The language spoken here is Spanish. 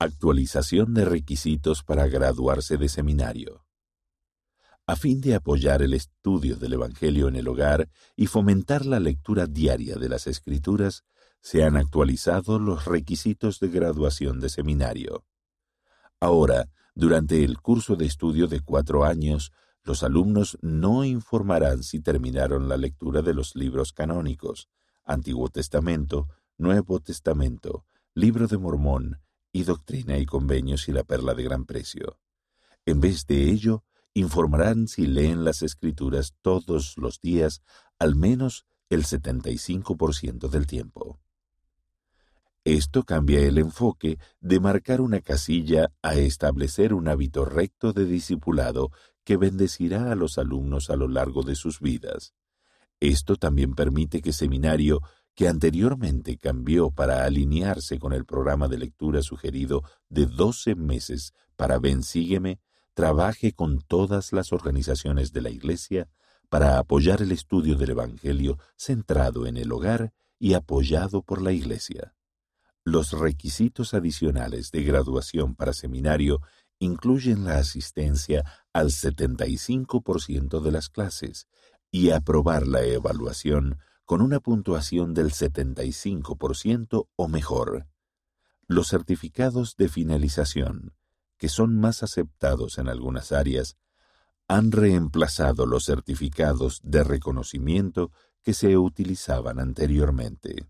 Actualización de requisitos para graduarse de seminario. A fin de apoyar el estudio del Evangelio en el hogar y fomentar la lectura diaria de las Escrituras, se han actualizado los requisitos de graduación de seminario. Ahora, durante el curso de estudio de cuatro años, los alumnos no informarán si terminaron la lectura de los libros canónicos, Antiguo Testamento, Nuevo Testamento, Libro de Mormón, y Doctrina y Convenios y la Perla de Gran Precio. En vez de ello, informarán si leen las Escrituras todos los días, al menos el 75% del tiempo. Esto cambia el enfoque de marcar una casilla a establecer un hábito recto de discipulado que bendecirá a los alumnos a lo largo de sus vidas. Esto también permite que seminario que anteriormente cambió para alinearse con el programa de lectura sugerido de 12 meses para Ven Sígueme, trabaje con todas las organizaciones de la Iglesia para apoyar el estudio del Evangelio centrado en el hogar y apoyado por la Iglesia. Los requisitos adicionales de graduación para seminario incluyen la asistencia al 75% de las clases y aprobar la evaluación con una puntuación del 75% o mejor. Los certificados de finalización, que son más aceptados en algunas áreas, han reemplazado los certificados de reconocimiento que se utilizaban anteriormente.